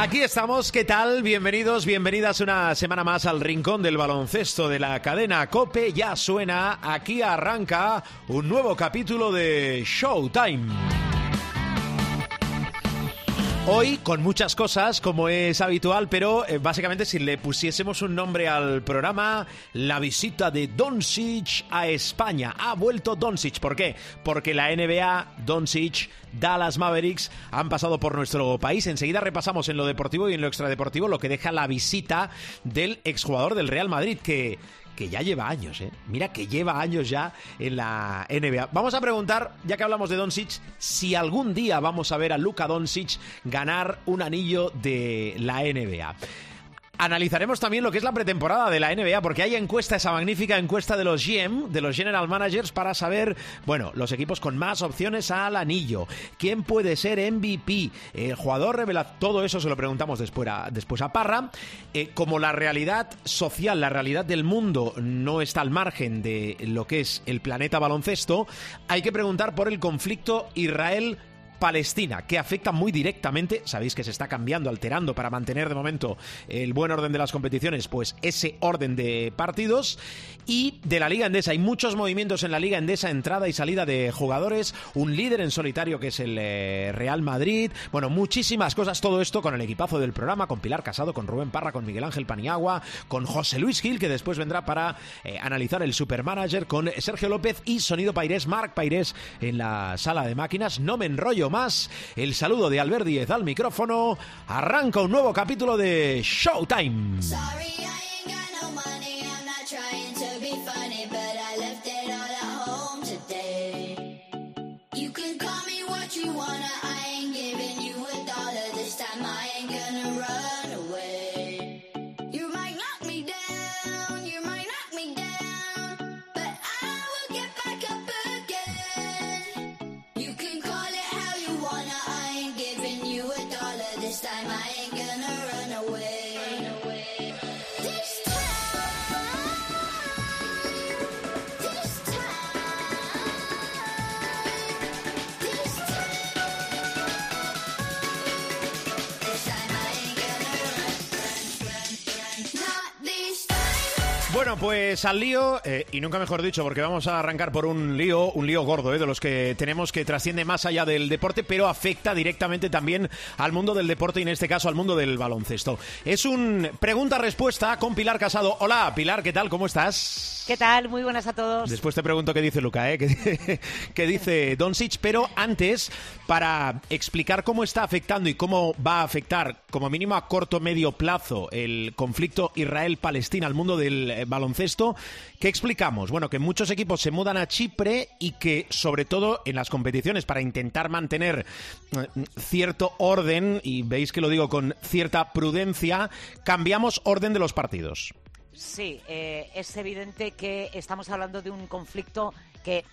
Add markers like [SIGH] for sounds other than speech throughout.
Aquí estamos, ¿qué tal? Bienvenidos, bienvenidas una semana más al rincón del baloncesto de la cadena Cope. Ya suena, aquí arranca un nuevo capítulo de Showtime. Hoy con muchas cosas, como es habitual, pero eh, básicamente si le pusiésemos un nombre al programa, la visita de Doncic a España. Ha vuelto Doncic. ¿Por qué? Porque la NBA, Doncic, Dallas Mavericks han pasado por nuestro país. Enseguida repasamos en lo deportivo y en lo extradeportivo lo que deja la visita del exjugador del Real Madrid, que que ya lleva años, ¿eh? Mira que lleva años ya en la NBA. Vamos a preguntar, ya que hablamos de Doncic, si algún día vamos a ver a Luka Doncic ganar un anillo de la NBA. Analizaremos también lo que es la pretemporada de la NBA, porque hay encuesta, esa magnífica encuesta de los GM, de los General Managers, para saber, bueno, los equipos con más opciones al anillo. ¿Quién puede ser MVP? El jugador revela, todo eso se lo preguntamos después a, después a Parra. Eh, como la realidad social, la realidad del mundo no está al margen de lo que es el planeta baloncesto, hay que preguntar por el conflicto Israel Palestina, que afecta muy directamente, sabéis que se está cambiando, alterando para mantener de momento el buen orden de las competiciones, pues ese orden de partidos y de la Liga Endesa. Hay muchos movimientos en la Liga Endesa, entrada y salida de jugadores, un líder en solitario que es el eh, Real Madrid, bueno, muchísimas cosas, todo esto con el equipazo del programa, con Pilar Casado, con Rubén Parra, con Miguel Ángel Paniagua, con José Luis Gil, que después vendrá para eh, analizar el Supermanager, con Sergio López y Sonido Pairés, Marc Pairés en la sala de máquinas. No me enrollo más. El saludo de Albert Díez al micrófono. Arranca un nuevo capítulo de Showtime. run away. Run away. Bueno, pues al lío, eh, y nunca mejor dicho, porque vamos a arrancar por un lío, un lío gordo, eh, de los que tenemos que trasciende más allá del deporte, pero afecta directamente también al mundo del deporte y en este caso al mundo del baloncesto. Es un pregunta-respuesta con Pilar Casado. Hola, Pilar, ¿qué tal? ¿Cómo estás? ¿Qué tal? Muy buenas a todos. Después te pregunto qué dice Luca, ¿eh? [LAUGHS] qué, dice Doncic, pero antes, para explicar cómo está afectando y cómo va a afectar, como mínimo a corto medio plazo, el conflicto Israel-Palestina al mundo del eh, baloncesto. ¿Qué explicamos? Bueno, que muchos equipos se mudan a Chipre y que, sobre todo en las competiciones, para intentar mantener eh, cierto orden, y veis que lo digo con cierta prudencia, cambiamos orden de los partidos. Sí, eh, es evidente que estamos hablando de un conflicto que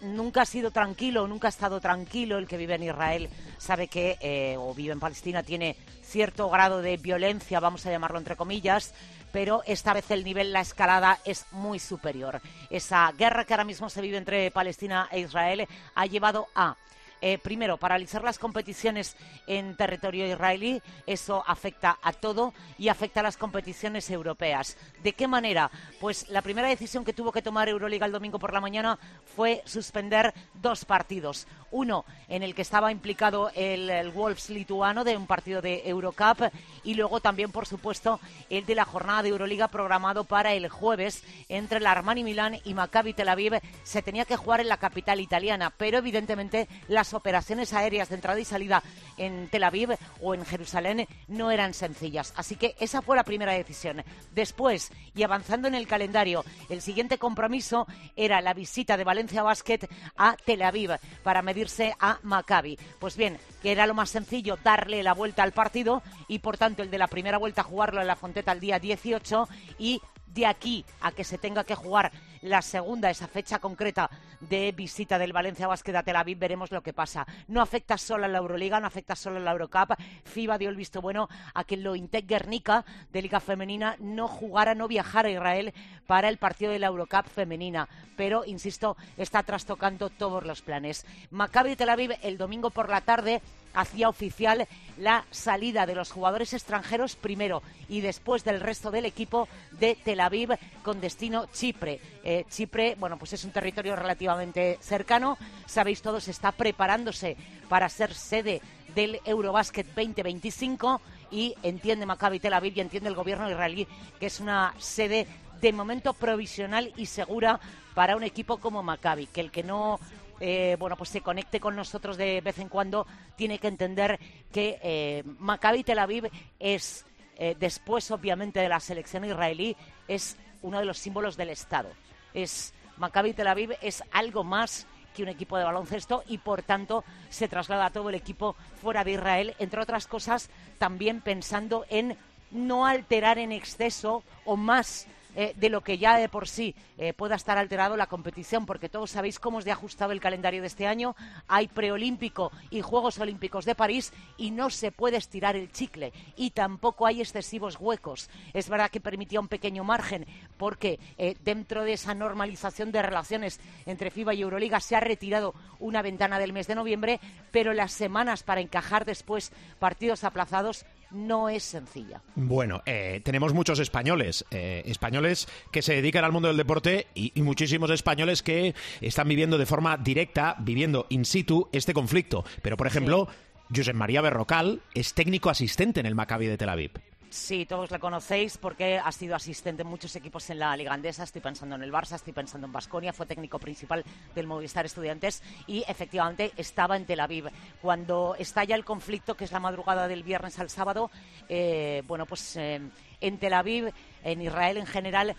nunca ha sido tranquilo, nunca ha estado tranquilo. El que vive en Israel sabe que, eh, o vive en Palestina, tiene cierto grado de violencia, vamos a llamarlo entre comillas, pero esta vez el nivel, la escalada es muy superior. Esa guerra que ahora mismo se vive entre Palestina e Israel ha llevado a eh, primero, paralizar las competiciones en territorio israelí, eso afecta a todo y afecta a las competiciones europeas. ¿De qué manera? Pues la primera decisión que tuvo que tomar Euroliga el domingo por la mañana fue suspender dos partidos. Uno en el que estaba implicado el, Wolves lituano de un partido de Eurocup y luego también, por supuesto, el de la jornada de Euroliga programado para el jueves entre el Armani Milán y Maccabi Tel Aviv. Se tenía que jugar en la capital italiana, pero evidentemente las operaciones aéreas de entrada y salida en Tel Aviv o en Jerusalén no eran sencillas. Así que esa fue la primera decisión. Después, y avanzando en el calendario, el siguiente compromiso era la visita de Valencia Basket a Tel Aviv para medirse a Maccabi. Pues bien, que era lo más sencillo darle la vuelta al partido y por tanto el de la primera vuelta jugarlo en la Fonteta el día 18 y de aquí a que se tenga que jugar la segunda, esa fecha concreta de visita del Valencia Basket a Tel Aviv, veremos lo que pasa. No afecta solo a la Euroliga, no afecta solo a la Eurocup. FIBA dio el visto bueno a que lo Intec Guernica de Liga Femenina no jugara, no viajara a Israel para el partido de la Eurocup femenina. Pero, insisto, está trastocando todos los planes. Maccabi Tel Aviv el domingo por la tarde hacía oficial la salida de los jugadores extranjeros primero y después del resto del equipo de Tel Aviv con destino Chipre. Eh, Chipre, bueno, pues es un territorio relativamente cercano. Sabéis todos, está preparándose para ser sede del Eurobasket 2025 y entiende Maccabi Tel Aviv y entiende el gobierno israelí que es una sede de momento provisional y segura para un equipo como Maccabi, que el que no eh, bueno, pues se conecte con nosotros de vez en cuando, tiene que entender que eh, Maccabi Tel Aviv es, eh, después obviamente de la selección israelí, es uno de los símbolos del Estado. Es Maccabi Tel Aviv es algo más que un equipo de baloncesto y por tanto se traslada a todo el equipo fuera de Israel, entre otras cosas también pensando en no alterar en exceso o más eh, de lo que ya de por sí eh, pueda estar alterado la competición, porque todos sabéis cómo es de ajustado el calendario de este año. Hay preolímpico y Juegos Olímpicos de París y no se puede estirar el chicle y tampoco hay excesivos huecos. Es verdad que permitía un pequeño margen porque eh, dentro de esa normalización de relaciones entre FIBA y Euroliga se ha retirado una ventana del mes de noviembre, pero las semanas para encajar después partidos aplazados no es sencilla. Bueno, eh, tenemos muchos españoles, eh, españoles que se dedican al mundo del deporte y, muchísimos españoles que están viviendo de forma directa, viviendo in situ este conflicto. Pero, por ejemplo, Josep María Berrocal es técnico asistente en el Maccabi de Tel Aviv. Sí, todos le conocéis porque ha sido asistente en muchos equipos en la Liga Andesa. Estoy pensando en el Barça, estoy pensando en Basconia. Fue técnico principal del Movistar Estudiantes y efectivamente estaba en Tel Aviv. Cuando estalla el conflicto, que es la madrugada del viernes al sábado, eh, bueno, pues eh, en Tel Aviv, en Israel en general,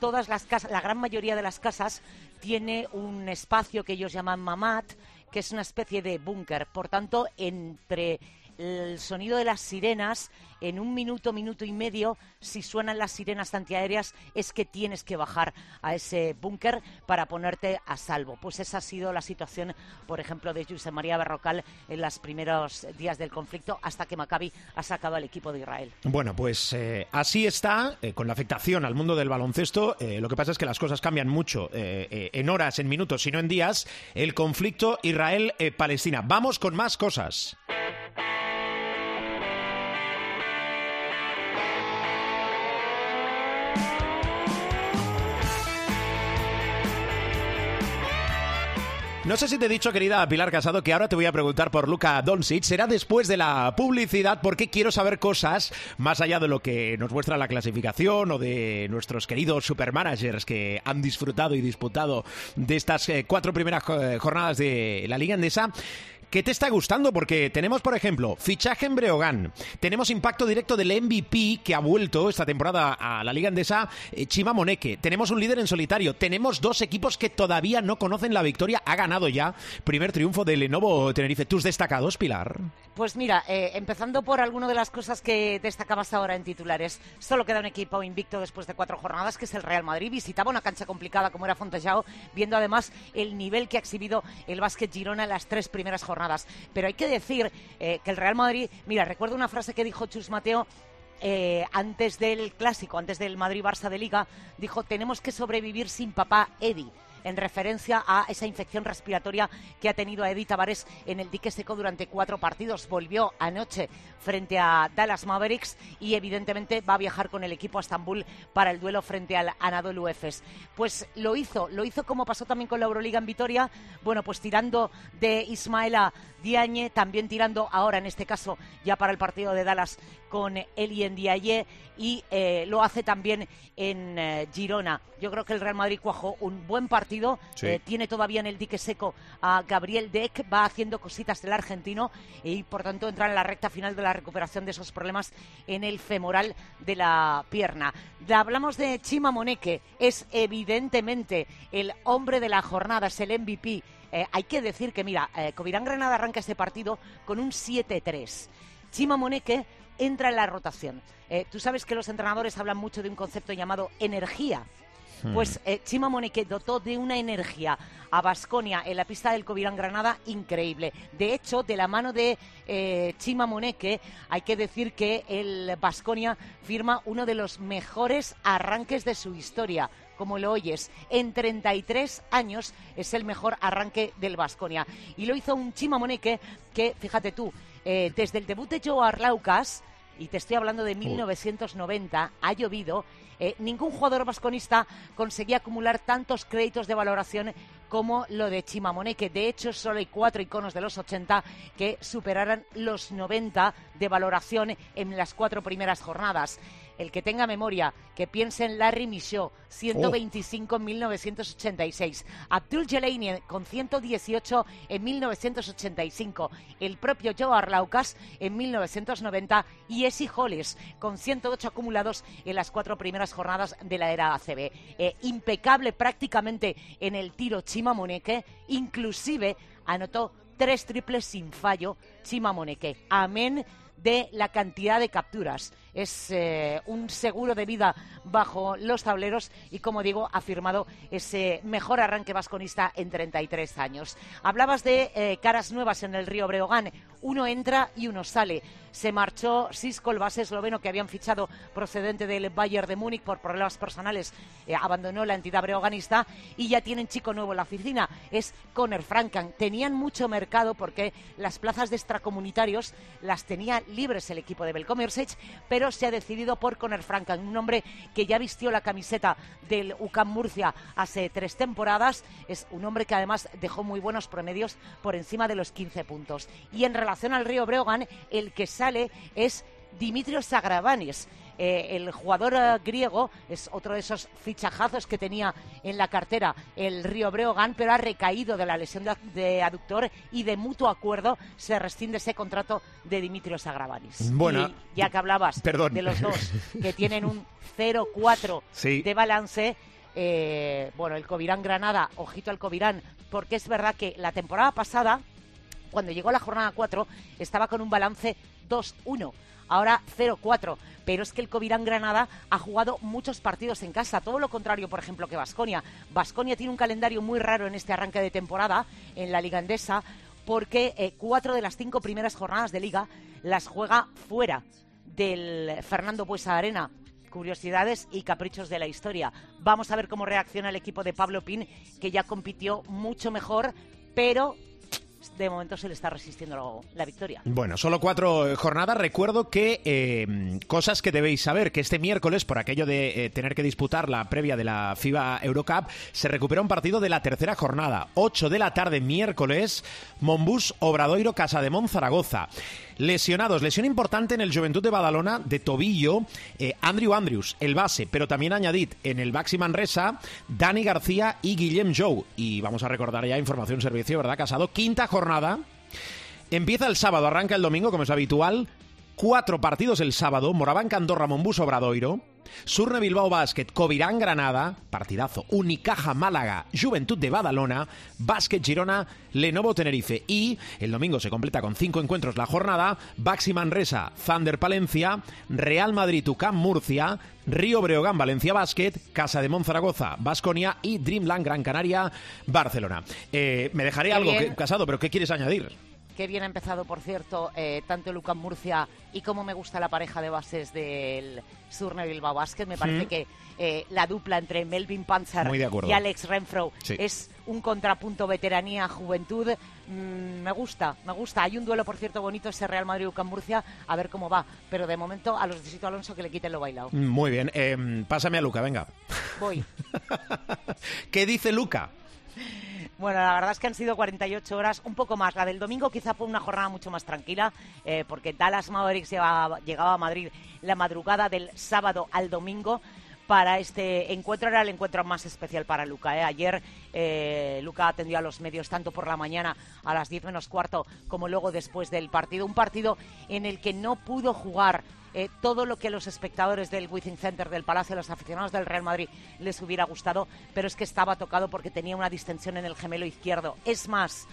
todas las casas, la gran mayoría de las casas tiene un espacio que ellos llaman mamat, que es una especie de búnker. Por tanto, entre el sonido de las sirenas en un minuto, minuto y medio, si suenan las sirenas antiaéreas, es que tienes que bajar a ese búnker para ponerte a salvo. Pues esa ha sido la situación, por ejemplo, de José María Berrocal en los primeros días del conflicto, hasta que Maccabi ha sacado al equipo de Israel. Bueno, pues eh, así está, eh, con la afectación al mundo del baloncesto. Eh, lo que pasa es que las cosas cambian mucho en horas, en minutos, sino en días. El conflicto Israel-Palestina. Vamos con más cosas. No sé si te he dicho, querida Pilar Casado, que ahora te voy a preguntar por Luca Doncic. Será después de la publicidad porque quiero saber cosas más allá de lo que nos muestra la clasificación o de nuestros queridos supermanagers que han disfrutado y disputado de estas eh, cuatro primeras eh, jornadas de la Liga Endesa. ¿Qué te está gustando? Porque tenemos, por ejemplo, fichaje en Breogán, tenemos impacto directo del MVP que ha vuelto esta temporada a la Liga Andesa, eh, Chima Moneque, tenemos un líder en solitario, tenemos dos equipos que todavía no conocen la victoria, ha ganado ya primer triunfo de Lenovo Tenerife. ¿Tus destacados, Pilar? Pues mira, eh, empezando por alguna de las cosas que destacabas ahora en titulares, solo queda un equipo invicto después de cuatro jornadas, que es el Real Madrid. Visitaba una cancha complicada como era Fontejao, viendo además el nivel que ha exhibido el básquet Girona en las tres primeras jornadas pero hay que decir eh, que el Real Madrid, mira, recuerdo una frase que dijo Chus Mateo eh, antes del clásico, antes del Madrid-Barça de Liga, dijo, tenemos que sobrevivir sin papá Eddie en referencia a esa infección respiratoria que ha tenido a Edith Tavares en el dique seco durante cuatro partidos. Volvió anoche frente a Dallas Mavericks y evidentemente va a viajar con el equipo a Estambul para el duelo frente al Anadolu Efes. Pues lo hizo, lo hizo como pasó también con la Euroliga en Vitoria, bueno, pues tirando de Ismaela Diagne, también tirando ahora en este caso ya para el partido de Dallas con Elien Diaye y eh, lo hace también en eh, Girona. Yo creo que el Real Madrid cuajó un buen partido, eh, tiene todavía en el dique seco a Gabriel Deck, va haciendo cositas del argentino y por tanto entra en la recta final de la recuperación de esos problemas en el femoral de la pierna. Hablamos de Chima Moneque, es evidentemente el hombre de la jornada, es el MVP. Hay que decir que, mira, Covirán Granada arranca este partido con un 7-3. Chima Moneque entra en la rotación. Eh, tú sabes que los entrenadores hablan mucho de un concepto llamado energía. Hmm. Pues eh, Chima Moneke dotó de una energía a Basconia en la pista del Covirán Granada increíble. De hecho, de la mano de eh, Chima Moneke, hay que decir que el Basconia firma uno de los mejores arranques de su historia como lo oyes, en 33 años es el mejor arranque del Basconia. Y lo hizo un Chima Moneke que, fíjate tú, eh, desde el debut de Joe Arlaucas, y te estoy hablando de 1990, ha llovido, eh, ningún jugador vasconista conseguía acumular tantos créditos de valoración como lo de Chimamoneke. De hecho, solo hay cuatro iconos de los 80 que superaran los 90 de valoración en las cuatro primeras jornadas. El que tenga memoria, que piense en Larry Michaud, 125 en 1986. Abdul Jelaini con 118 en 1985. El propio Joe Arlaucas en 1990 y Esi Hollis con 108 acumulados en las cuatro primeras jornadas de la era ACB. Eh, impecable prácticamente en el tiro Chima Moneke, inclusive anotó tres triples sin fallo Chima Moneke. Amén de la cantidad de capturas. Es eh, un seguro de vida bajo los tableros y, como digo, ha firmado ese mejor arranque vasconista en 33 años. Hablabas de eh, caras nuevas en el Río Breogán. Uno entra y uno sale. Se marchó Sisko, el base esloveno que habían fichado procedente del Bayern de Múnich por problemas personales. eh, abandonó la entidad breoganista y ya tienen chico nuevo en la oficina. Es Conor Frankan. Tenían mucho mercado porque las plazas de extracomunitarios las tenía libres el equipo de Belcomersech, pero se ha decidido por Conor Frankan, un hombre que ya vistió la camiseta del UCAM Murcia hace tres temporadas. Es un hombre que además dejó muy buenos promedios por encima de los 15 puntos. Y en relación al Río Breogán, el que sale es Dimitrios Sagravanis. Eh, el jugador eh, griego es otro de esos fichajazos que tenía en la cartera el Río Breogán, pero ha recaído de la lesión de, de aductor y de mutuo acuerdo se rescinde ese contrato de Dimitrios Sagravanis. Bueno, Y ya que hablabas perdón. de los dos [LAUGHS] que tienen un 0-4 Sí. de balance, eh, bueno, el Covirán Granada, ojito al Covirán, porque es verdad que la temporada pasada, cuando llegó la jornada 4, estaba con un balance 2-1. Ahora 0-4, pero es que el Covirán Granada ha jugado muchos partidos en casa, todo lo contrario, por ejemplo, que Vasconia. Vasconia tiene un calendario muy raro en este arranque de temporada en la Liga Endesa, porque eh, cuatro de las cinco primeras jornadas de Liga las juega fuera del Fernando Buesa Arena. Curiosidades y caprichos de la historia. Vamos a ver cómo reacciona el equipo de Pablo Pin, que ya compitió mucho mejor, pero de momento se le está resistiendo la victoria. Bueno, solo cuatro eh, jornadas. Recuerdo que eh, cosas que debéis saber, que este miércoles, por aquello de eh, tener que disputar la previa de la FIBA Eurocup, se recupera un partido de la tercera jornada. 8 de la tarde, miércoles, Monbus Obradoiro Casa de Zaragoza. Lesionados, lesión importante en el Juventud de Badalona de tobillo, Andrew Andrews, el base, pero también añadid en el Baxi Manresa, Dani García y Guillem Jou. Y vamos a recordar ya información servicio, ¿verdad, Casado? Quinta jornada. Empieza el sábado, arranca el domingo, como es habitual. Cuatro partidos el sábado, Moraván Andorra, Monbus Obradoiro, Surne Bilbao Basket, Covirán Granada, partidazo, Unicaja Málaga, Juventud de Badalona, Basket Girona, Lenovo Tenerife y el domingo se completa con cinco encuentros la jornada, Baxi Manresa, Thunder Palencia, Real Madrid Ucam Murcia, Río Breogán Valencia Basket, Casa de Monzaragoza, Basconia y Dreamland Gran Canaria Barcelona. Eh, me dejaré algo que- casado, pero ¿qué quieres añadir? Qué bien ha empezado, por cierto, eh, tanto Lucas Murcia y cómo me gusta la pareja de bases del Surne Bilbao Basket. Me parece Mm. que eh, la dupla entre Melvin Panzer y Alex Renfro Sí. es un contrapunto veteranía-juventud. Mm, me gusta, me gusta. Hay un duelo, por cierto, bonito, ese Real Madrid-Lucas Murcia, a ver cómo va. Pero de momento a los de Sito Alonso que le quiten lo bailado. Muy bien, eh, pásame a Luca, venga. Voy. [LAUGHS] ¿Qué dice Luca? Bueno, la verdad es que han sido 48 horas, un poco más. La del domingo quizá fue una jornada mucho más tranquila, eh, porque Dallas Mavericks llegaba, a Madrid la madrugada del sábado al domingo. Para este encuentro era el encuentro más especial para Luca. ¿eh? Ayer eh, Luca atendió a los medios tanto por la mañana a las 10 menos cuarto como luego después del partido. Un partido en el que no pudo jugar eh, todo lo que los espectadores del Withing Center del Palacio, los aficionados del Real Madrid, les hubiera gustado, pero es que estaba tocado porque tenía una distensión en el gemelo izquierdo. Es más,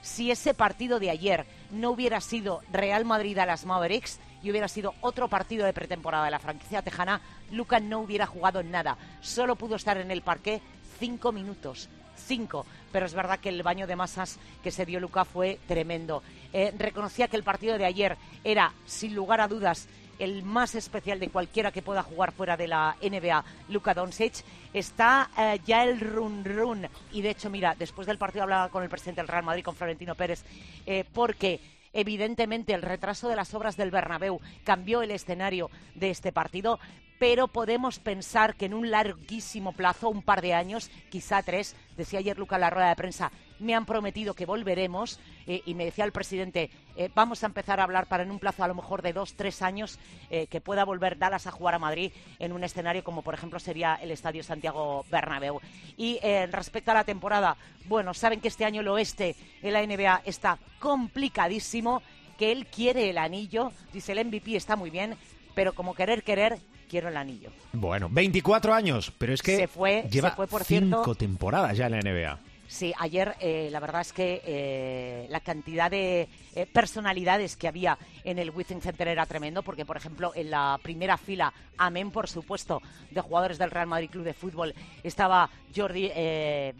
si ese partido de ayer no hubiera sido Real Madrid a las Mavericks, y hubiera sido otro partido de pretemporada de la franquicia tejana, Luca no hubiera jugado nada. Solo pudo estar en el parque cinco minutos. Cinco. Pero es verdad que el baño de masas que se dio Luca fue tremendo. Eh, reconocía que el partido de ayer era, sin lugar a dudas, el más especial de cualquiera que pueda jugar fuera de la NBA, Luka Doncic, está eh, ya el run run. Y de hecho, mira, después del partido hablaba con el presidente del Real Madrid, con Florentino Pérez, eh, porque evidentemente el retraso de las obras del Bernabéu cambió el escenario de este partido, pero podemos pensar que en un larguísimo plazo, un par de años, quizá tres, decía ayer Luca en la rueda de prensa, me han prometido que volveremos eh, y me decía el presidente, eh, vamos a empezar a hablar para en un plazo a lo mejor de dos, tres años eh, que pueda volver Dallas a jugar a Madrid en un escenario como por ejemplo sería el Estadio Santiago Bernabéu. Y respecto a la temporada, bueno, saben que este año el oeste en la NBA está complicadísimo, que él quiere el anillo, dice el MVP está muy bien, pero como querer, querer, quiero el anillo. Bueno, 24 años, pero es que se fue, lleva fue, por cinco temporadas ya en la NBA. Sí, ayer eh, la verdad es que eh, la cantidad de eh, personalidades que había en el Withing Center era tremendo, porque por ejemplo en la primera fila, amén por supuesto, de jugadores del Real Madrid Club de Fútbol, estaba Jordi,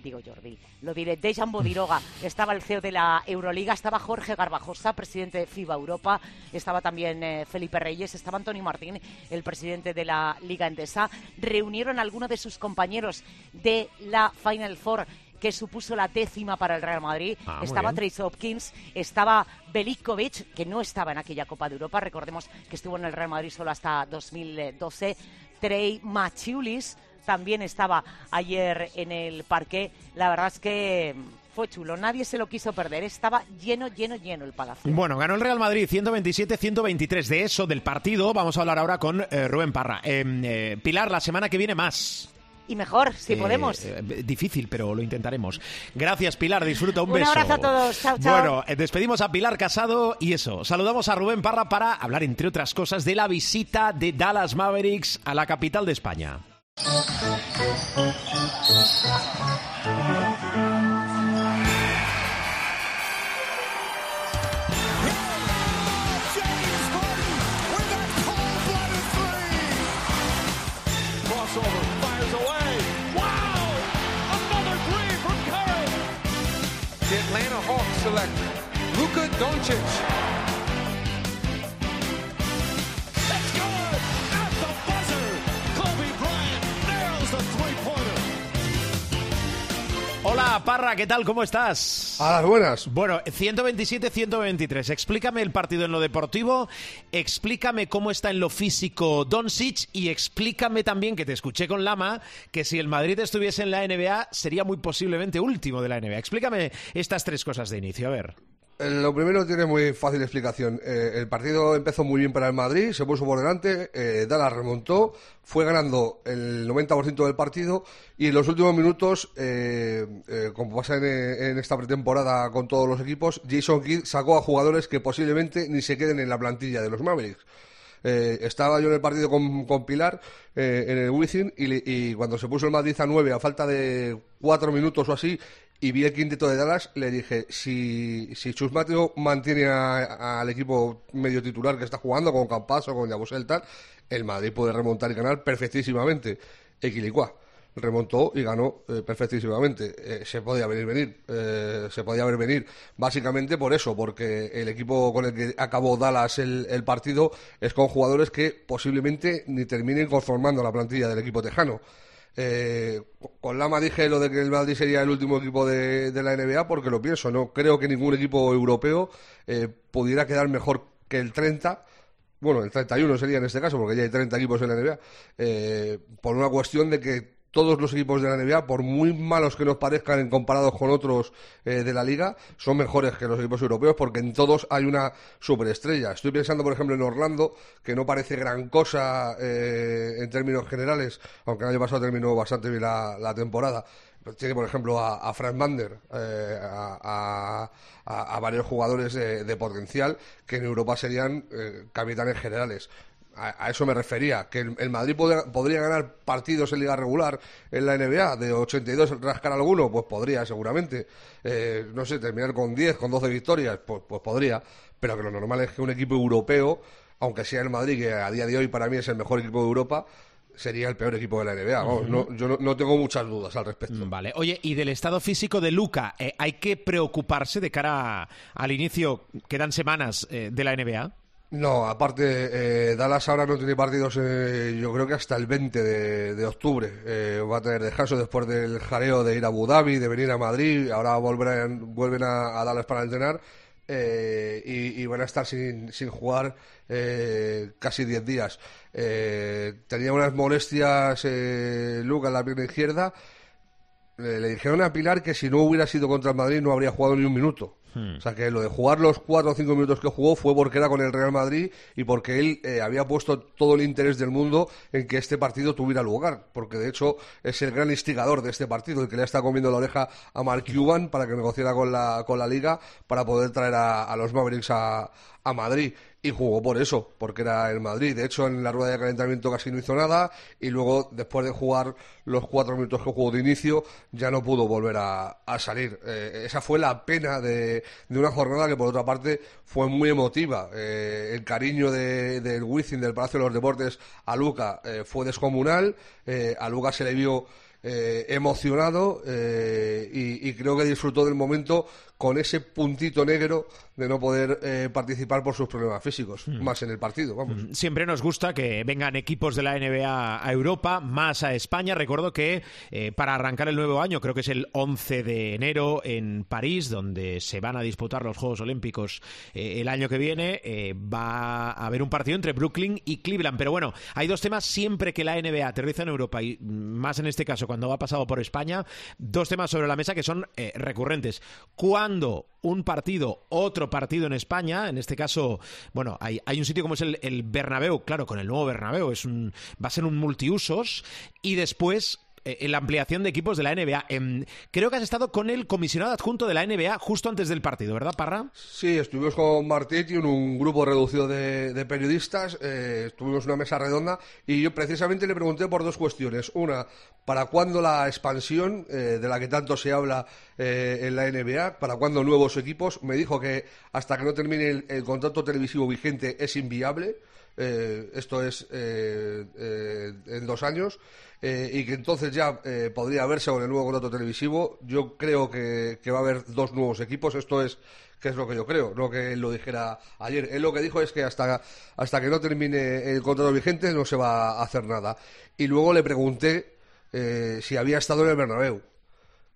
digo Jordi, lo diré, Dejan Bodiroga, [LAUGHS] estaba el CEO de la Euroliga, estaba Jorge Garbajosa, presidente de FIBA Europa, estaba también Felipe Reyes, estaba Antonio Martín, el presidente de la Liga Endesa, reunieron a algunos de sus compañeros de la Final Four que supuso la décima para el Real Madrid. Ah, estaba Trace Hopkins, estaba Belikovic, que no estaba en aquella Copa de Europa. Recordemos que estuvo en el Real Madrid solo hasta 2012. Trey Machulis también estaba ayer en el parque. La verdad es que fue chulo, nadie se lo quiso perder, estaba lleno, lleno, lleno el palacio. Bueno, ganó el Real Madrid 127-123. De eso, del partido, vamos a hablar ahora con eh, Rubén Parra. Em, eh, Pilar, la semana que viene más y mejor, si podemos. Eh, difícil, pero lo intentaremos. Gracias, Pilar. Disfruta un, beso. Un abrazo a todos. Chao, chao. Bueno, eh, despedimos a Pilar Casado y eso. Saludamos a Rubén Parra para hablar, entre otras cosas, de la visita de Dallas Mavericks a la capital de España. Select Luka Doncic. Hola, Parra, ¿qué tal? ¿Cómo estás? A las buenas. Bueno, 127-123. Explícame el partido en lo deportivo, explícame cómo está en lo físico Doncic y explícame también, que te escuché con Lama, que si el Madrid estuviese en la NBA sería muy posiblemente último de la NBA. Explícame estas tres cosas de inicio, a ver. Eh, lo primero tiene muy fácil explicación. Eh, el partido empezó muy bien para el Madrid, se puso por delante, eh, Dallas remontó, fue ganando el 90% del partido y en los últimos minutos, como pasa en, esta pretemporada con todos los equipos, Jason Kidd sacó a jugadores que posiblemente ni se queden en la plantilla de los Mavericks. estaba yo en el partido con, Pilar en el Wizzing y, y, cuando se puso el Madrid a 9 a falta de cuatro minutos o así y vi el quinteto de Dallas, le dije, si, si Chus mantiene al equipo medio titular que está jugando, con Campaso, con Yabusel tal, el Madrid puede remontar y ganar perfectísimamente. Equilicua remontó y ganó eh, perfectísimamente. Eh, se podía venir, venir, eh, se podía ver venir, básicamente por eso, porque el equipo con el que acabó Dallas el, el, partido es con jugadores que posiblemente ni terminen conformando la plantilla del equipo tejano. Eh, con Lama dije lo de que el Madrid sería el último equipo de, la NBA porque lo pienso. No creo que ningún equipo europeo eh, pudiera quedar mejor que el 30. Bueno, el 31 sería en este caso porque ya hay 30 equipos en la NBA. Eh, por una cuestión de que todos los equipos de la NBA, por muy malos que nos parezcan en comparados con otros eh, de la liga, son mejores que los equipos europeos porque en todos hay una superestrella. Estoy pensando, por ejemplo, en Orlando, que no parece gran cosa eh, en términos generales, aunque el año pasado terminó bastante bien la, temporada. Tiene, por ejemplo, a, Frank Mander, eh, a, varios jugadores de, potencial que en Europa serían capitanes generales a, eso me refería, que el, Madrid podría, ganar partidos en liga regular en la NBA, de 82 rascar alguno, pues podría seguramente, eh, no sé, terminar con 10, con 12 victorias, pues, pues podría, pero que lo normal es que un equipo europeo aunque sea el Madrid, que a día de hoy para mí es el mejor equipo de Europa, sería el peor equipo de la NBA. Vamos, no, yo no, no tengo muchas dudas al respecto. Vale. Oye, y del estado físico de Luca, eh, ¿hay que preocuparse de cara a- al inicio, quedan semanas, eh, de la NBA? No, aparte, eh, Dallas ahora no tiene partidos, eh, yo creo que hasta el 20 de, octubre. Eh, va a tener descanso después del jareo de ir a Abu Dhabi, de venir a Madrid. Ahora vuelven a, Dallas para entrenar eh, y, y van a estar sin, sin jugar eh, casi 10 días. Eh, tenía unas molestias eh, Luca en la pierna izquierda. Eh, le dijeron a Pilar que si no hubiera sido contra el Madrid no habría jugado ni un minuto. O sea que lo de jugar los cuatro o cinco minutos que jugó fue porque era con el Real Madrid y porque él eh, había puesto todo el interés del mundo en que este partido tuviera lugar. Porque de hecho es el gran instigador de este partido, el que le está comiendo la oreja a Mark Cuban para que negociara con la, con la liga para poder traer a, a los Mavericks a, a Madrid. Y jugó por eso, porque era el Madrid. De hecho, en la rueda de calentamiento casi no hizo nada y luego, después de jugar los cuatro minutos que jugó de inicio, ya no pudo volver a, a salir. Eh, esa fue la pena de, de una jornada que, por otra parte, fue muy emotiva. Eh, el cariño de- del Wizzing, del Palacio de los Deportes, a Luca eh, fue descomunal. A Luca se le vio emocionado y creo que disfrutó del momento con ese puntito negro de no poder eh, participar por sus problemas físicos, más en el partido, vamos. Siempre nos gusta que vengan equipos de la NBA a Europa, más a España. Recuerdo que eh, para arrancar el nuevo año, creo que es el 11 de enero en París, donde se van a disputar los Juegos Olímpicos eh, el año que viene, va a haber un partido entre Brooklyn y Cleveland. Pero bueno, hay dos temas siempre que la NBA aterriza en Europa y mm, más en este caso cuando ha pasado por España, dos temas sobre la mesa que son eh, recurrentes. Un partido, otro partido en España, en este caso, bueno, hay, hay un sitio como es el, el Bernabéu, claro, con el nuevo Bernabéu, es un, va a ser un multiusos, y después eh, en la ampliación de equipos de la NBA. Em, creo que has estado con el comisionado adjunto de la NBA justo antes del partido, ¿verdad, Parra? Sí, estuvimos con Martetti, un, un grupo reducido de, periodistas, eh, estuvimos una mesa redonda y yo precisamente le pregunté por dos cuestiones. Una, ¿para cuándo la expansión eh, de la que tanto se habla eh, en la NBA? ¿Para cuándo nuevos equipos? Me dijo que hasta que no termine el contrato televisivo vigente es inviable. Eh, esto es eh, eh, en dos años eh, y que entonces ya eh, podría verse con el nuevo contrato televisivo. Yo creo que, que va a haber dos nuevos equipos. Esto es que es lo que yo creo, no que él lo dijera ayer. Él lo que dijo es que hasta, hasta que no termine el contrato vigente no se va a hacer nada. Y luego le pregunté si había estado en el Bernabéu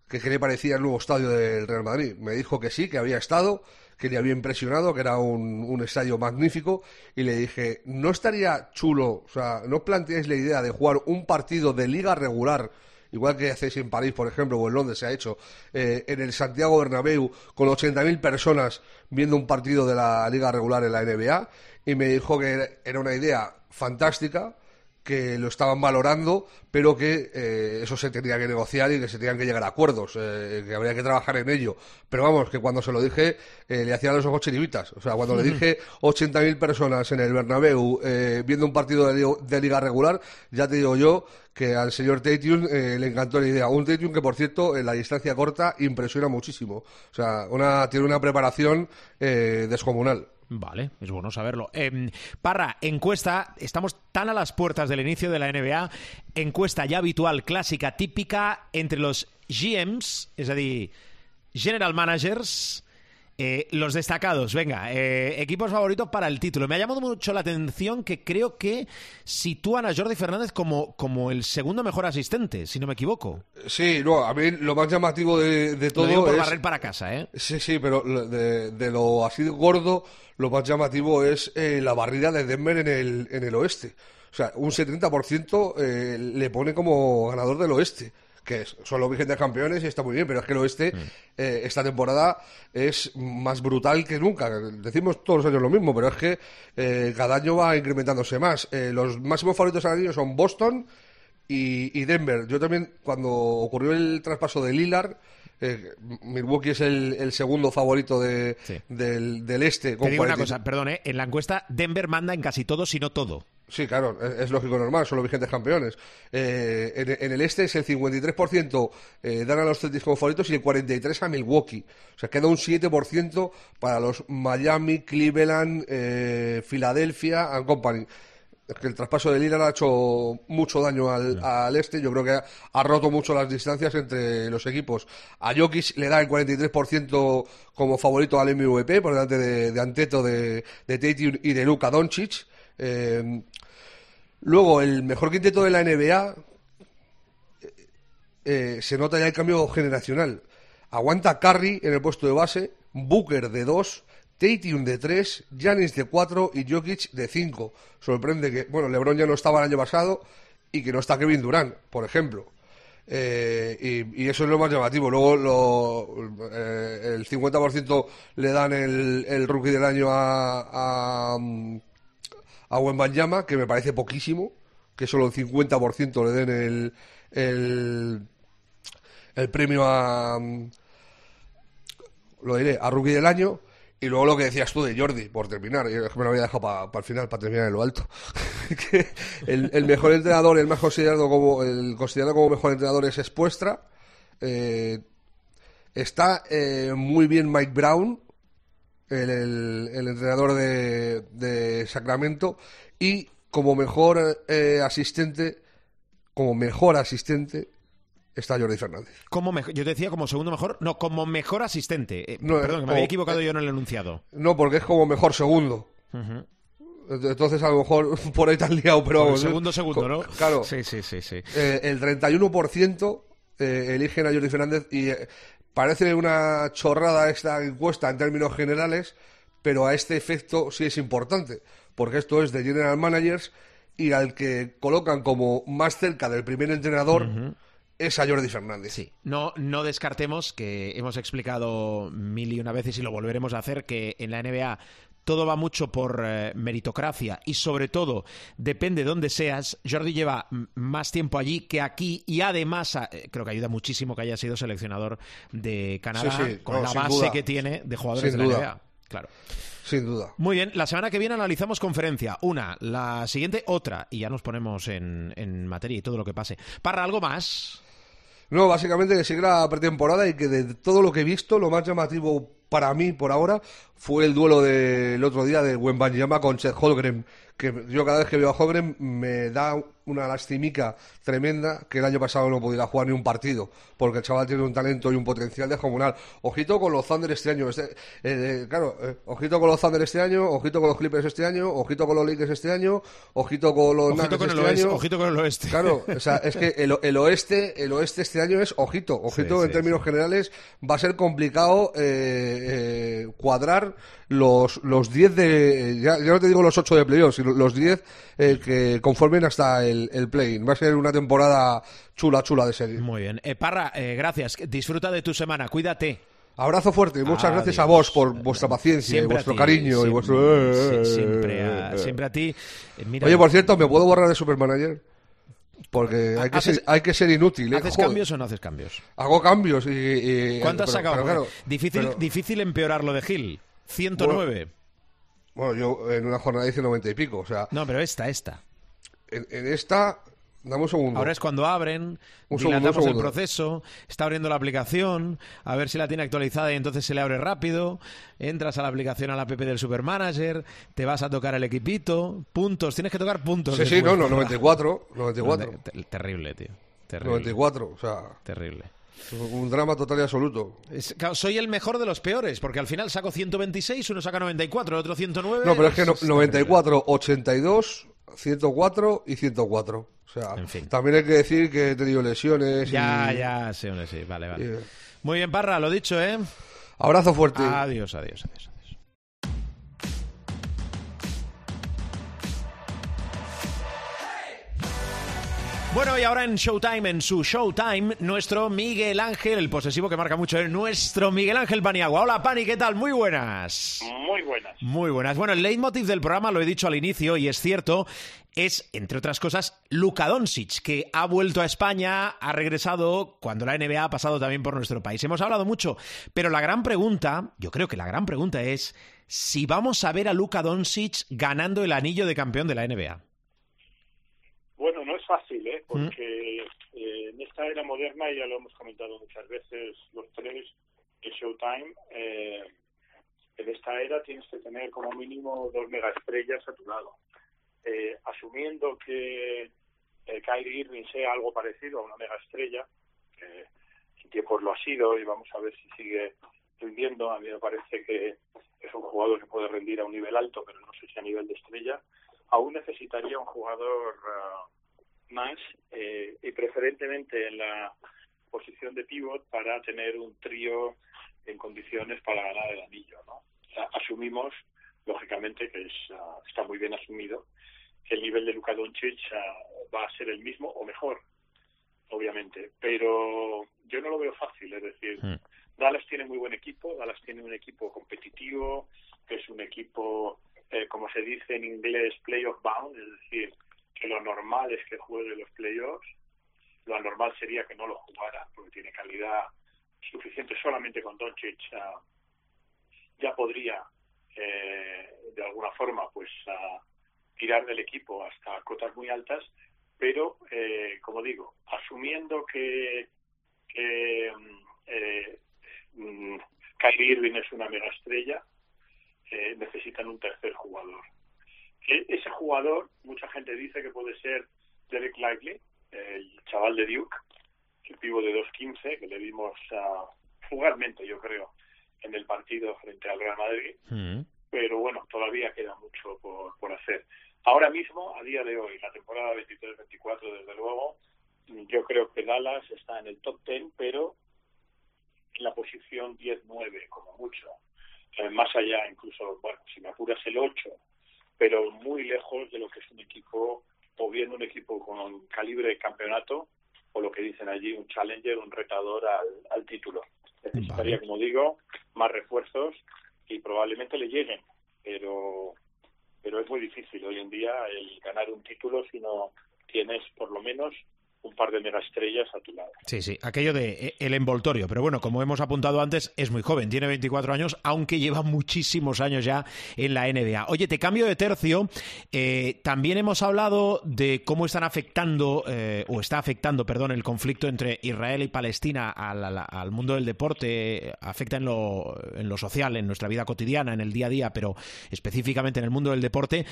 que qué le parecía el nuevo estadio del Real Madrid. Me dijo que sí, que había estado, que le había impresionado, que era un, un estadio magnífico, y le dije, ¿no estaría chulo, o sea, no planteáis la idea de jugar un partido de liga regular, igual que hacéis en París, por ejemplo, o en Londres se ha hecho, eh, en el Santiago Bernabéu, con 80.000 personas viendo un partido de la liga regular en la NBA? Y me dijo que era una idea fantástica, que lo estaban valorando, pero que eh, eso se tenía que negociar y que se tenían que llegar a acuerdos, eh, que habría que trabajar en ello. Pero vamos, que cuando se lo dije, eh, le hacían los ojos chiribitas. O sea, cuando le [LAUGHS] dije 80.000 personas en el Bernabéu eh, viendo un partido de, li- de liga regular, ya te digo yo que al señor Tatum eh, le encantó la idea. Un Tatum que, por cierto, en la distancia corta impresiona muchísimo. O sea, una, tiene una preparación eh, descomunal. Vale, es bueno saberlo. Em, Parra, encuesta, estamos tan a las puertas del inicio de la NBA, encuesta ya habitual, clásica, típica, entre los GMs, es decir, General Managers, eh, los destacados, venga, eh, equipos favoritos para el título. Me ha llamado mucho la atención que creo que sitúan a Jordi Fernández como, como el segundo mejor asistente, si no me equivoco. Sí, no, a mí lo más llamativo de, de todo Lo digo por es... barrer para casa, ¿eh? Sí, sí, pero de, de lo así gordo, lo más llamativo es eh, la barrida de Denver en el, en el oeste. O sea, un 70% eh, le pone como ganador del oeste, que son los vigentes campeones y está muy bien, pero es que el oeste eh, esta temporada es más brutal que nunca. Decimos todos los años lo mismo, pero es que eh, cada año va incrementándose más. Eh, los máximos favoritos al año son Boston y, y Denver. Yo también, cuando ocurrió el traspaso de Lillard, eh, Milwaukee es el, el segundo favorito de, Sí. del, del este. Te una 40. cosa, perdón, ¿eh? en la encuesta Denver manda en casi todo, si no todo. Sí, claro, es, es lógico normal, son los vigentes campeones. Eh, en, en el este es el 53% eh, dan a los Celtics como favoritos y el 43% a Milwaukee. O sea, queda un 7% para los Miami, Cleveland, eh, Filadelfia and Company. Es que el traspaso de Lillard ha hecho mucho daño al, al este. Yo creo que ha, ha roto mucho las distancias entre los equipos. A Jokic le da el 43% como favorito al MVP por delante de, de Anteto, de, de Tate y de Luka Doncic. Eh, luego, el mejor quinteto de la NBA eh, se nota ya el cambio generacional. Aguanta Curry en el puesto de base, Booker de 2, Tatum de 3, Giannis de 4 y Jokic de 5. Sorprende que, bueno, LeBron ya no estaba el año pasado y que no está Kevin Durant, por ejemplo. Eh, y, eso es lo más llamativo. Luego lo, eh, el 50% le dan el, el rookie del año a, a, mm, a Wembanyama, que me parece poquísimo, que solo el 50% le den el, el, el premio a, lo diré, a rookie del año. Y luego lo que decías tú de Jordi, por terminar, yo es que me lo había dejado para el final, para terminar en lo alto. [LAUGHS] que el, el mejor entrenador, el más considerado como, el considerado como mejor entrenador es Espuestra. Eh, está eh, muy bien Mike Brown, el, el- el entrenador de, de Sacramento, y como mejor eh, asistente, como mejor asistente, está Jordi Fernández. Como mejo- yo decía como segundo mejor, no, como mejor asistente. Eh, No, perdón, que me había equivocado yo en el enunciado. No, porque es como mejor segundo. Entonces a lo mejor [LAUGHS] por ahí te has liado, pero vamos. ¿eh? segundo, segundo, ¿no? Claro. Sí, sí, sí, sí. Eh, el 31% eh, eligen a Jordi Fernández y eh, parece una chorrada esta encuesta en términos generales, pero a este efecto sí es importante, porque esto es de General Managers y al que colocan como más cerca del primer entrenador es a Jordi Fernández. Sí, no, no descartemos que hemos explicado mil y una veces y lo volveremos a hacer que en la NBA todo va mucho por eh, meritocracia y sobre todo depende de dónde seas. Jordi lleva más tiempo allí que aquí y además eh, creo que ayuda muchísimo que haya sido seleccionador de Canadá Sí, sí, con no, la base que tiene de jugadores Sin de la. NBA. Claro. Sin duda. Muy bien, la semana que viene analizamos conferencia. Una, la siguiente otra. Y ya nos ponemos en, en materia y todo lo que pase. Para algo más. No, básicamente que sigue la pretemporada y que de todo lo que he visto, lo más llamativo para mí por ahora fue el duelo del otro día de Wembanyama con Chet Holgren, que yo cada vez que veo a Holgren me da una lastimica tremenda que el año pasado no pudiera jugar ni un partido, porque el chaval tiene un talento y un potencial descomunal. Ojito con los Thunder este año, este, eh, eh, claro, eh, ojito con los Thunder este año, ojito con los Clippers este año, ojito con los Lakers este año, ojito con los Ojito con, el este oeste, año. ojito con el oeste. Claro, [LAUGHS] o sea, es que el, el oeste, el oeste este año es ojito, ojito Sí, en sí, términos generales va a ser complicado eh, eh, cuadrar los los 10 de ya, ya no te digo los 8 de playoffs, los 10 eh, que conformen hasta el, el play-in. Va a ser una temporada chula, chula de serie. Muy bien. Eh, Parra, eh, gracias. Disfruta de tu semana. Cuídate. Abrazo fuerte y muchas gracias a vos por vuestra paciencia Siempre y vuestro ti, cariño y siempre- vuestro... sí, siempre, a, siempre a ti. Eh, mira, Oye, por cierto, ¿me puedo borrar de Supermanager? Porque hay que, ¿Haces- ser, hay que ser inútil. ¿eh? ¿Haces Joder. cambios o no haces cambios? Hago cambios y... y- ¿Cuánto has pero- sacado? pero claro, Porque difícil, pero- difícil empeorar lo de Gil. 109. Bueno, yo en una jornada hice 90 y pico, o sea, No, pero esta, esta. en, en esta, dame un segundo. Ahora es cuando abren, Un segundo, dilatamos un el segundo. proceso, está abriendo la aplicación, a ver si la tiene actualizada y entonces se le abre rápido, entras a la aplicación a la app del Supermanager, te vas a tocar el equipito, puntos, tienes que tocar puntos. Sí, sí, no, no, 94, 94, No, te- terrible, tío. Terrible. 94, o sea, Terrible. Un drama total y absoluto. Es- claro, soy el mejor de los peores, porque al final saco 126, uno saca 94, el otro 109. No, pero es que no- es terrible. 94, 82, 104 y 104. O sea, En fin. también hay que decir que he tenido lesiones. Ya, y- ya, sí, sí, vale, vale. Muy bien, Parra, lo dicho, ¿eh? Abrazo fuerte. Adiós, adiós, adiós, Bueno, y ahora en Showtime, en su Showtime, nuestro Miguel Ángel, el posesivo que marca mucho, ¿eh? nuestro Miguel Ángel Paniagua. Hola, Pani, ¿qué tal? Muy buenas. Muy buenas. Muy buenas. Bueno, el leitmotiv del programa, lo he dicho al inicio y es cierto, es, entre otras cosas, Luka Doncic, que ha vuelto a España, ha regresado cuando la NBA ha pasado también por nuestro país. Hemos hablado mucho, pero la gran pregunta, yo creo que la gran pregunta es si vamos a ver a Luka Doncic ganando el anillo de campeón de la NBA. Bueno, no es fácil, ¿eh? porque eh, en esta era moderna, ya lo hemos comentado muchas veces los tres, el Showtime, eh, en esta era tienes que tener como mínimo dos megaestrellas a tu lado. Eh, asumiendo que eh, Kyrie Irving sea algo parecido a una megaestrella, que en tiempos lo ha sido y vamos a ver si sigue rindiendo, a mí me parece que es un jugador que puede rendir a un nivel alto, pero no sé si a nivel de estrella, aún necesitaría un jugador ah, más eh, y preferentemente en la posición de pivot para tener un trío en condiciones para ganar el anillo. ¿no? O sea, asumimos, lógicamente, que es, ah, está muy bien asumido, que el nivel de Luka Doncic ah, va a ser el mismo o mejor, obviamente. Pero yo no lo veo fácil, es decir, Mm. Dallas tiene muy buen equipo, Dallas tiene un equipo competitivo, que es un equipo, eh, como se dice en inglés, playoff bound, es decir, que lo normal es que juegue los playoffs, lo anormal sería que no lo jugara, porque tiene calidad suficiente. Solamente con Doncic, ah, ya podría eh, de alguna forma pues ah, tirar del equipo hasta cotas muy altas, pero eh, como digo, asumiendo que, que mm, eh, mm, Kyrie Irving es una mega estrella, eh, necesitan un tercer jugador. Que ese jugador, mucha gente dice que puede ser Derek Lively, el chaval de Duke, el pivo de 2.15, que le vimos ah, fugazmente, yo creo, en el partido frente al Real Madrid Mm. pero bueno, todavía queda mucho por, por hacer. Ahora mismo, a día de hoy, la temporada 23-24, desde luego, yo creo que Dallas está en el top 10, pero en la posición 10-9, como mucho. Eh, más allá, incluso, bueno, si me apuras el 8, pero muy lejos de lo que es un equipo, o bien un equipo con calibre de campeonato, o lo que dicen allí, un challenger, un retador al, al título. Necesitaría, Vale. como digo, más refuerzos y probablemente le lleguen, pero pero es muy difícil hoy en día el ganar un título si no tienes por lo menos un par de megaestrellas a tu lado. Sí, sí, aquello de eh, el envoltorio, pero bueno, como hemos apuntado antes, es muy joven, tiene 24 años, aunque lleva muchísimos años ya en la NBA. Oye, te cambio de tercio, eh, también hemos hablado de cómo están afectando, eh, o está afectando, perdón, el conflicto entre Israel y Palestina al, mundo del deporte, afecta en lo, en lo social, en nuestra vida cotidiana, en el día a día, pero específicamente en el mundo del deporte.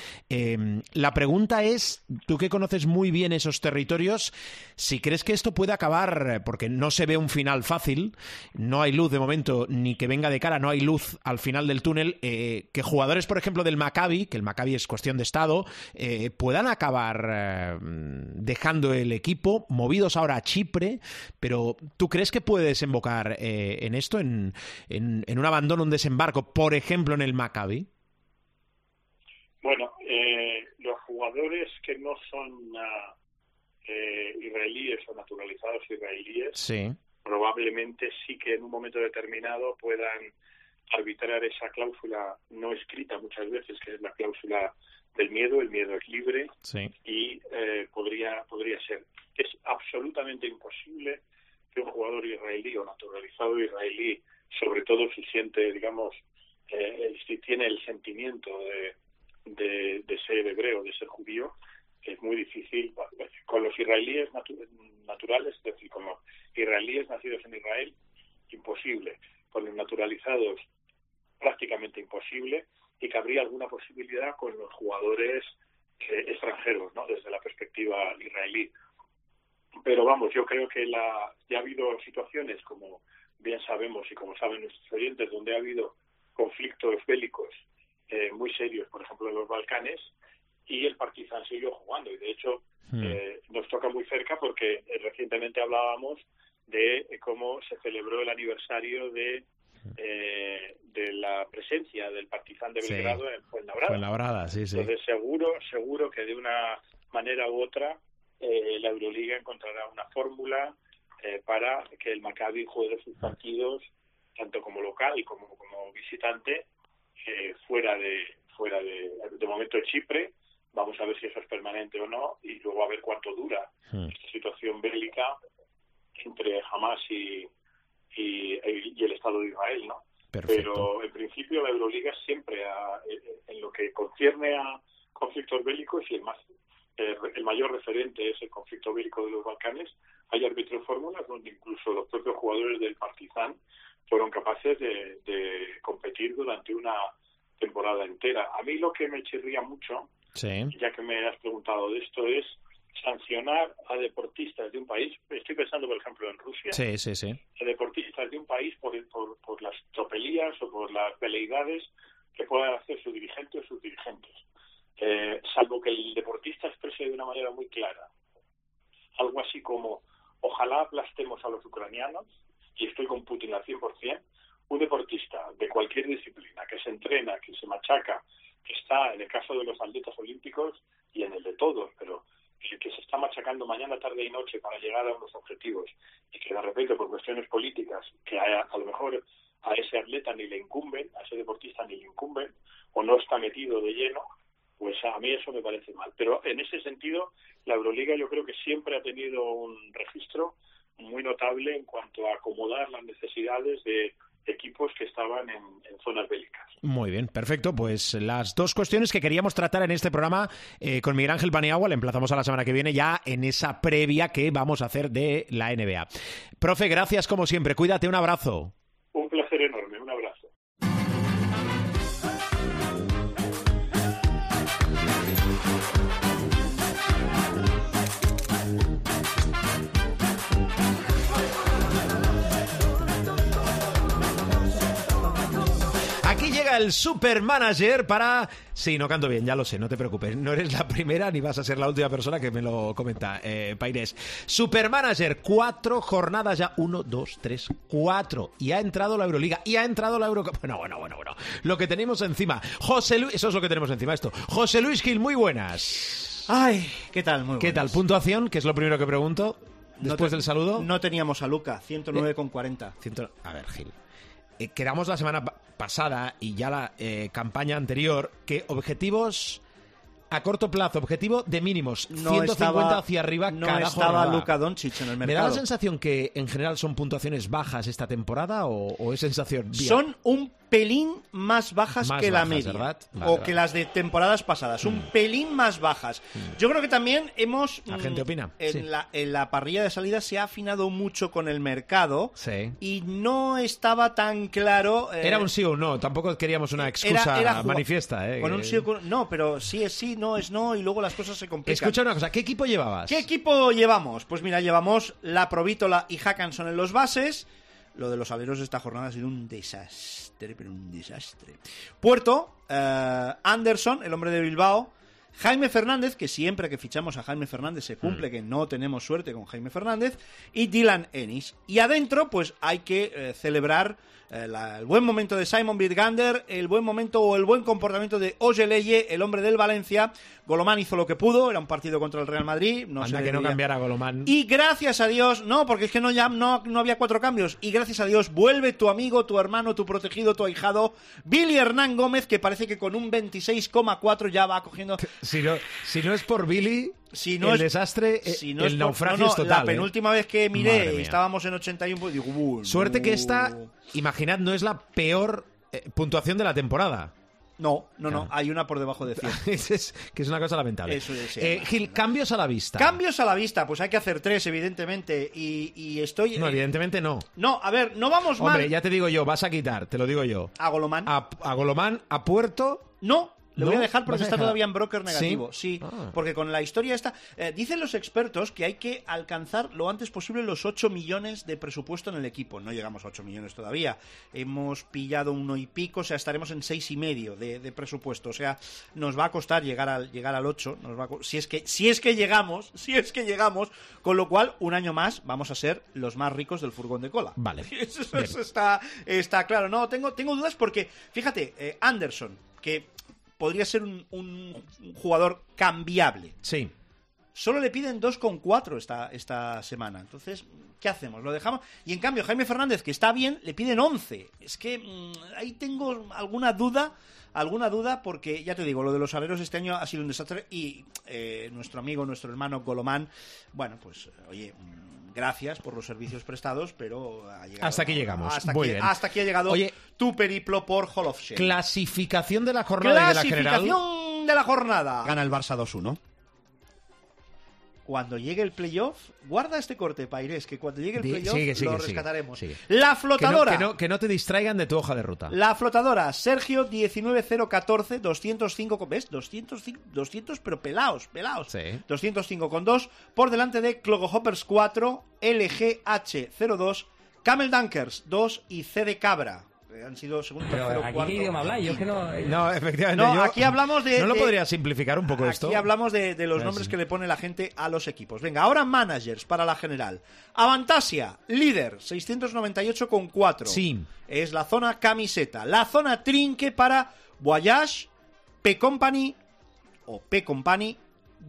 La pregunta es, tú que conoces muy bien esos territorios, si crees que esto puede acabar, eh, porque no se ve un final fácil, no hay luz de momento, ni que venga de cara, no hay luz al final del túnel, eh, que jugadores, por ejemplo, del Maccabi, que el Maccabi es cuestión de Estado, eh, puedan acabar dejando el equipo, movidos ahora a Chipre, pero ¿tú crees que puede desembocar en esto, en, un abandono, un desembarco, por ejemplo, en el Maccabi? Bueno, los jugadores que no son ah, eh, israelíes o naturalizados israelíes Sí. probablemente sí que en un momento determinado puedan arbitrar esa cláusula no escrita muchas veces, que es la cláusula del miedo, el miedo es libre, Sí. y eh, podría podría ser. Es absolutamente imposible que un jugador israelí o naturalizado israelí, sobre todo si siente, digamos, eh, si tiene el sentimiento de, de, de ser hebreo, de ser judío, es muy difícil. Con los israelíes natu- naturales, es decir, con los israelíes nacidos en Israel, imposible. Con los naturalizados, prácticamente imposible. Y cabría alguna posibilidad con los jugadores eh, extranjeros, ¿no? Desde la perspectiva israelí. Pero vamos, yo creo que la, ya ha habido situaciones, como bien sabemos y como saben nuestros oyentes, donde ha habido conflictos bélicos eh, muy serios, por ejemplo, en los Balcanes, y el Partizan siguió jugando. Y de hecho, Hmm. eh, nos toca muy cerca porque eh, recientemente hablábamos de eh, cómo se celebró el aniversario de, eh, de la presencia del Partizan de Sí. Belgrado en Fuenlabrada. Fuenlabrada, sí, sí. Entonces, seguro, seguro que de una manera u otra eh, la Euroliga encontrará una fórmula eh, para que el Maccabi juegue sus partidos tanto como local y como, como visitante eh, fuera de fuera de, de momento de Chipre. Vamos a ver si eso es permanente o no y luego a ver cuánto dura Hmm. esta situación bélica entre Hamas y, y, y el Estado de Israel, ¿no? Perfecto. Pero en principio la Euroliga siempre, ha- en lo que concierne a conflictos bélicos y el más eh, el mayor referente es el conflicto bélico de los Balcanes, hay arbitrado fórmulas donde incluso los propios jugadores del Partizan fueron capaces de, de competir durante una temporada entera. A mí lo que me chirría mucho, Sí. ya que me has preguntado de esto, es sancionar a deportistas de un país. Estoy pensando, por ejemplo, en Rusia Sí, sí, sí. a deportistas de un país por, por, por las tropelías o por las veleidades que puedan hacer su dirigente o sus dirigentes. Eh, salvo que el deportista exprese de una manera muy clara algo así como ojalá aplastemos a los ucranianos y estoy con Putin al 100%, un deportista de cualquier disciplina que se entrena, que se machaca, que está en el caso de los atletas olímpicos y en el de todos, pero el que se está machacando mañana, tarde y noche para llegar a unos objetivos y que de repente por cuestiones políticas que a, a lo mejor a ese atleta ni le incumben, a ese deportista ni le incumben o no está metido de lleno, pues a mí eso me parece mal. Pero en ese sentido, la Euroliga yo creo que siempre ha tenido un registro muy notable en cuanto a acomodar las necesidades de equipos que estaban en, en zonas bélicas. Muy bien, perfecto. Pues las dos cuestiones que queríamos tratar en este programa eh, con Miguel Ángel Paniagua, le emplazamos a la semana que viene ya en esa previa que vamos a hacer de la NBA. Profe, gracias como siempre. Cuídate, un abrazo. Un placer enorme, llega el supermanager para... Sí, no canto bien, ya lo sé, no te preocupes. No eres la primera ni vas a ser la última persona que me lo comenta, eh, Paires. Supermanager, cuatro jornadas ya. Uno, dos, tres, cuatro. Y ha entrado la Euroliga. Y ha entrado la Eurocopa. Bueno, bueno, bueno, bueno. Lo que tenemos encima. José Luis... Eso es lo que tenemos encima, esto. José Luis Gil, muy buenas. Ay, ¿qué tal? Muy ¿Qué tal? buenas. ¿Puntuación? Que es lo primero que pregunto. No Después te- del saludo. No teníamos a Luca, 109,40. Ciento- A ver, Gil. Eh, quedamos la semana pa- pasada y ya la eh, campaña anterior que objetivos a corto plazo, objetivo de mínimos, No 150 estaba, hacia arriba no cada estaba jornada. Luka Doncic en el ¿Me da la mercado. sensación que en general son puntuaciones bajas esta temporada o, o es sensación? Son un pelín más bajas Más que la bajas, media. ¿verdad? Vale, o vale. que las de temporadas pasadas. Un pelín más bajas. Yo creo que también hemos... La mm, gente opina, En, sí. la, en la parrilla de salida se ha afinado mucho con el mercado. Sí. Y no estaba tan claro... eh, Era un sí o un no, tampoco queríamos una excusa era- era juga- manifiesta. ¿eh? Con un sí o con- No, pero sí es sí, no es no, y luego las cosas se complican. Escucha una cosa, ¿qué equipo llevabas? ¿Qué equipo llevamos? Pues mira, llevamos la Provítola y Hackanson en los bases. Lo de los aleros de esta jornada ha sido un desastre, pero un desastre. Puerto, eh, Anderson, el hombre de Bilbao. Jaime Fernández, que siempre que fichamos a Jaime Fernández se cumple, que no tenemos suerte con Jaime Fernández, y Dylan Ennis. Y adentro, pues hay que eh, celebrar eh, la- el buen momento de Simon Birgander, el buen momento o el buen comportamiento de Ojeleye, el hombre del Valencia. Golomán hizo lo que pudo, era un partido contra el Real Madrid. No Anda que no cambiara Golomán. y gracias a Dios, no, porque es que no, ya, no, no había cuatro cambios. Y gracias a Dios vuelve tu amigo, tu hermano, tu protegido, tu ahijado, Billy Hernán Gómez, que parece que con un 26,4 ya va cogiendo. Si no, si no es por Billy, Si no el es- desastre, Si no el es naufragio no, no, es total. La ¿eh? penúltima vez que miré y estábamos en 81, pues digo, "Uy, Suerte que no". esta, imaginad, no es la peor eh, puntuación de la temporada. No, no, no, hay una por debajo de 100. [LAUGHS] Es- es- que es una cosa lamentable. Eso es, sí, Eh. Gil, cambios a la vista. Cambios a la vista, pues hay que hacer tres, evidentemente. Y, y estoy. No, eh, evidentemente no. no, a ver, no vamos Hombre, mal. ya te digo yo, vas a quitar, te lo digo yo. A Golomán. A, a Golomán, a Puerto. No, le voy a dejar ¿Vas porque a está todavía en broker negativo. ¿Sí? Sí, Ah. porque con la historia esta... eh, dicen los expertos que hay que alcanzar lo antes posible los 8 millones de presupuesto en el equipo. No llegamos a 8 millones todavía. Hemos pillado uno y pico, o sea, estaremos en seis y medio de, de presupuesto. O sea, nos va a costar llegar al, llegar al 8. Nos va a si, es que, si es que llegamos, [LAUGHS] si es que llegamos, con lo cual, un año más vamos a ser los más ricos del furgón de cola. Vale. [LAUGHS] Eso está, está claro. No, tengo, tengo dudas porque, fíjate, eh, Anderson, que podría ser un, un jugador cambiable, Sí. solo le piden 2,4 esta, esta semana. Entonces, ¿qué hacemos? ¿Lo dejamos? Y en cambio, Jaime Fernández, que está bien, le piden 11. Es que mm, ahí tengo alguna duda. Alguna duda porque, ya te digo, lo de los aleros este año ha sido un desastre y eh, nuestro amigo, nuestro hermano Golomán, bueno, pues, oye, mm, gracias por los servicios prestados, pero ha llegado... Hasta aquí llegamos. Hasta, Muy aquí, bien. hasta aquí ha llegado Oye, tu periplo por Hall of Shame. Clasificación de la jornada y de la general. Clasificación de la jornada. Gana el Barça 2-1. Cuando llegue el playoff, guarda este corte, Paires, que cuando llegue el playoff sigue, sigue, lo rescataremos. sigue. La Que no, flotadora. que, no, que no te distraigan de tu hoja de ruta. La flotadora, Sergio 19014, 205, con- ¿ves? 205, 200 pero pelados, pelados. Sí. 205 con 2, por delante de Clogohoppers 4, LGH02, Camel Dunkers 2 y C de Cabra. Eh, Han sido segundo, Pero tercero, aquí cuarto. qué idioma habláis, yo es que no... No, efectivamente. No, yo- aquí hablamos de- ¿No lo de- podría simplificar un poco esto? Aquí hablamos de, de los Ah, nombres sí. que le pone la gente a los equipos. Venga, ahora managers para la general. Avantasia, líder, 698 con 4. Sí. Es la zona camiseta. La zona trinque para Voyage, P Company o P Company,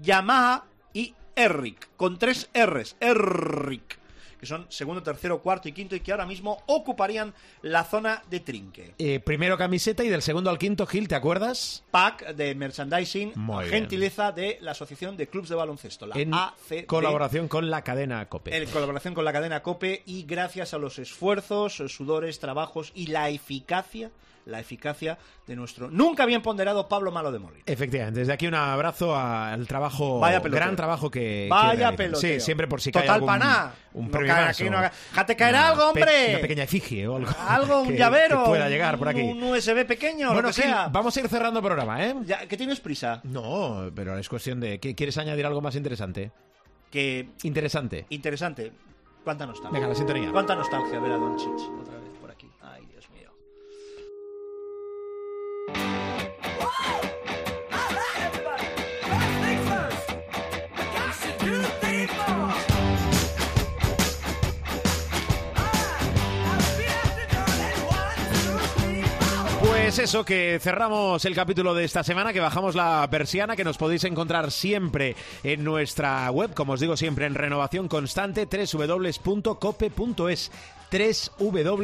Yamaha y Erric. Con tres R's. Erric. Que son segundo, tercero, cuarto y quinto y que ahora mismo ocuparían la zona de trinque. Eh, primero camiseta y del segundo al quinto, Gil, ¿te acuerdas? pack de merchandising Muy bien. gentileza de la Asociación de Clubs de Baloncesto, la En colaboración con la cadena COPE. En colaboración con la cadena COPE y gracias a los esfuerzos, sudores, trabajos y la eficacia, la eficacia de nuestro nunca bien ponderado Pablo Malo de Molina. Efectivamente, desde aquí un abrazo al trabajo, Vaya gran trabajo que Vaya que peloteo. Sí, siempre por si cae Total algún paná. un No cae más aquí, o- no haga- ¡Ja, te caerá una algo, pe- hombre! Una pequeña efigie o algo. [LAUGHS] Algo, un llavero, que pueda llegar por aquí. un USB pequeño, bueno, lo que sea. vamos a ir cerrando programa, ¿eh? Ya, ¿Que tienes prisa? No, pero es cuestión de... ¿qué- ¿Quieres añadir algo más interesante? Que Interesante. interesante. ¿Cuánta nostalgia? Venga, la sintonía. ¿Cuánta nostalgia ver a Doncic otra Pues eso, que cerramos el capítulo de esta semana, que bajamos la persiana, que nos podéis encontrar siempre en nuestra web, como os digo siempre, en renovación constante, www.cope.es www.cope.es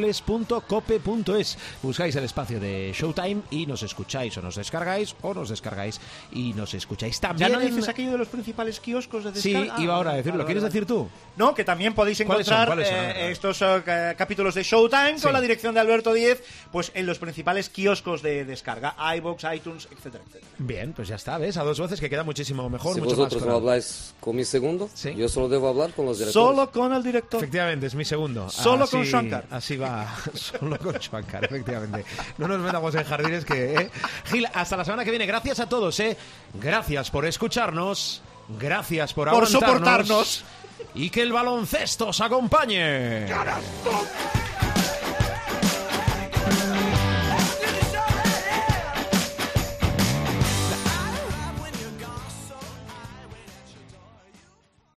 Buscáis el espacio de Showtime y nos escucháis o nos descargáis o nos descargáis y nos escucháis ¿Ya también. no en- dices aquello de los principales kioscos de Sí, descarga? iba ahora a decirlo. vale, ¿Quieres decir tú? No, que también podéis ¿Cuáles son? encontrar ¿Cuáles son? eh, estos ca- capítulos de Showtime Sí. con la dirección de Alberto Díez, pues en los principales kioscos de descarga, iBox, iTunes, etcétera, etcétera. Bien, pues ya está, ¿ves? A dos voces que queda muchísimo mejor, Si mucho más vosotros no claro. habláis con mi segundo, Sí. yo solo debo hablar con los directores. Solo con el director. Efectivamente, es mi segundo. Solo con Así- Shankar. Así va, [LAUGHS] solo con Shankar, efectivamente. No nos metamos en jardines que... ¿eh? Gil, hasta la semana que viene. Gracias a todos, ¿eh? Gracias por escucharnos. Gracias por, Por soportarnos. Y que el baloncesto os acompañe.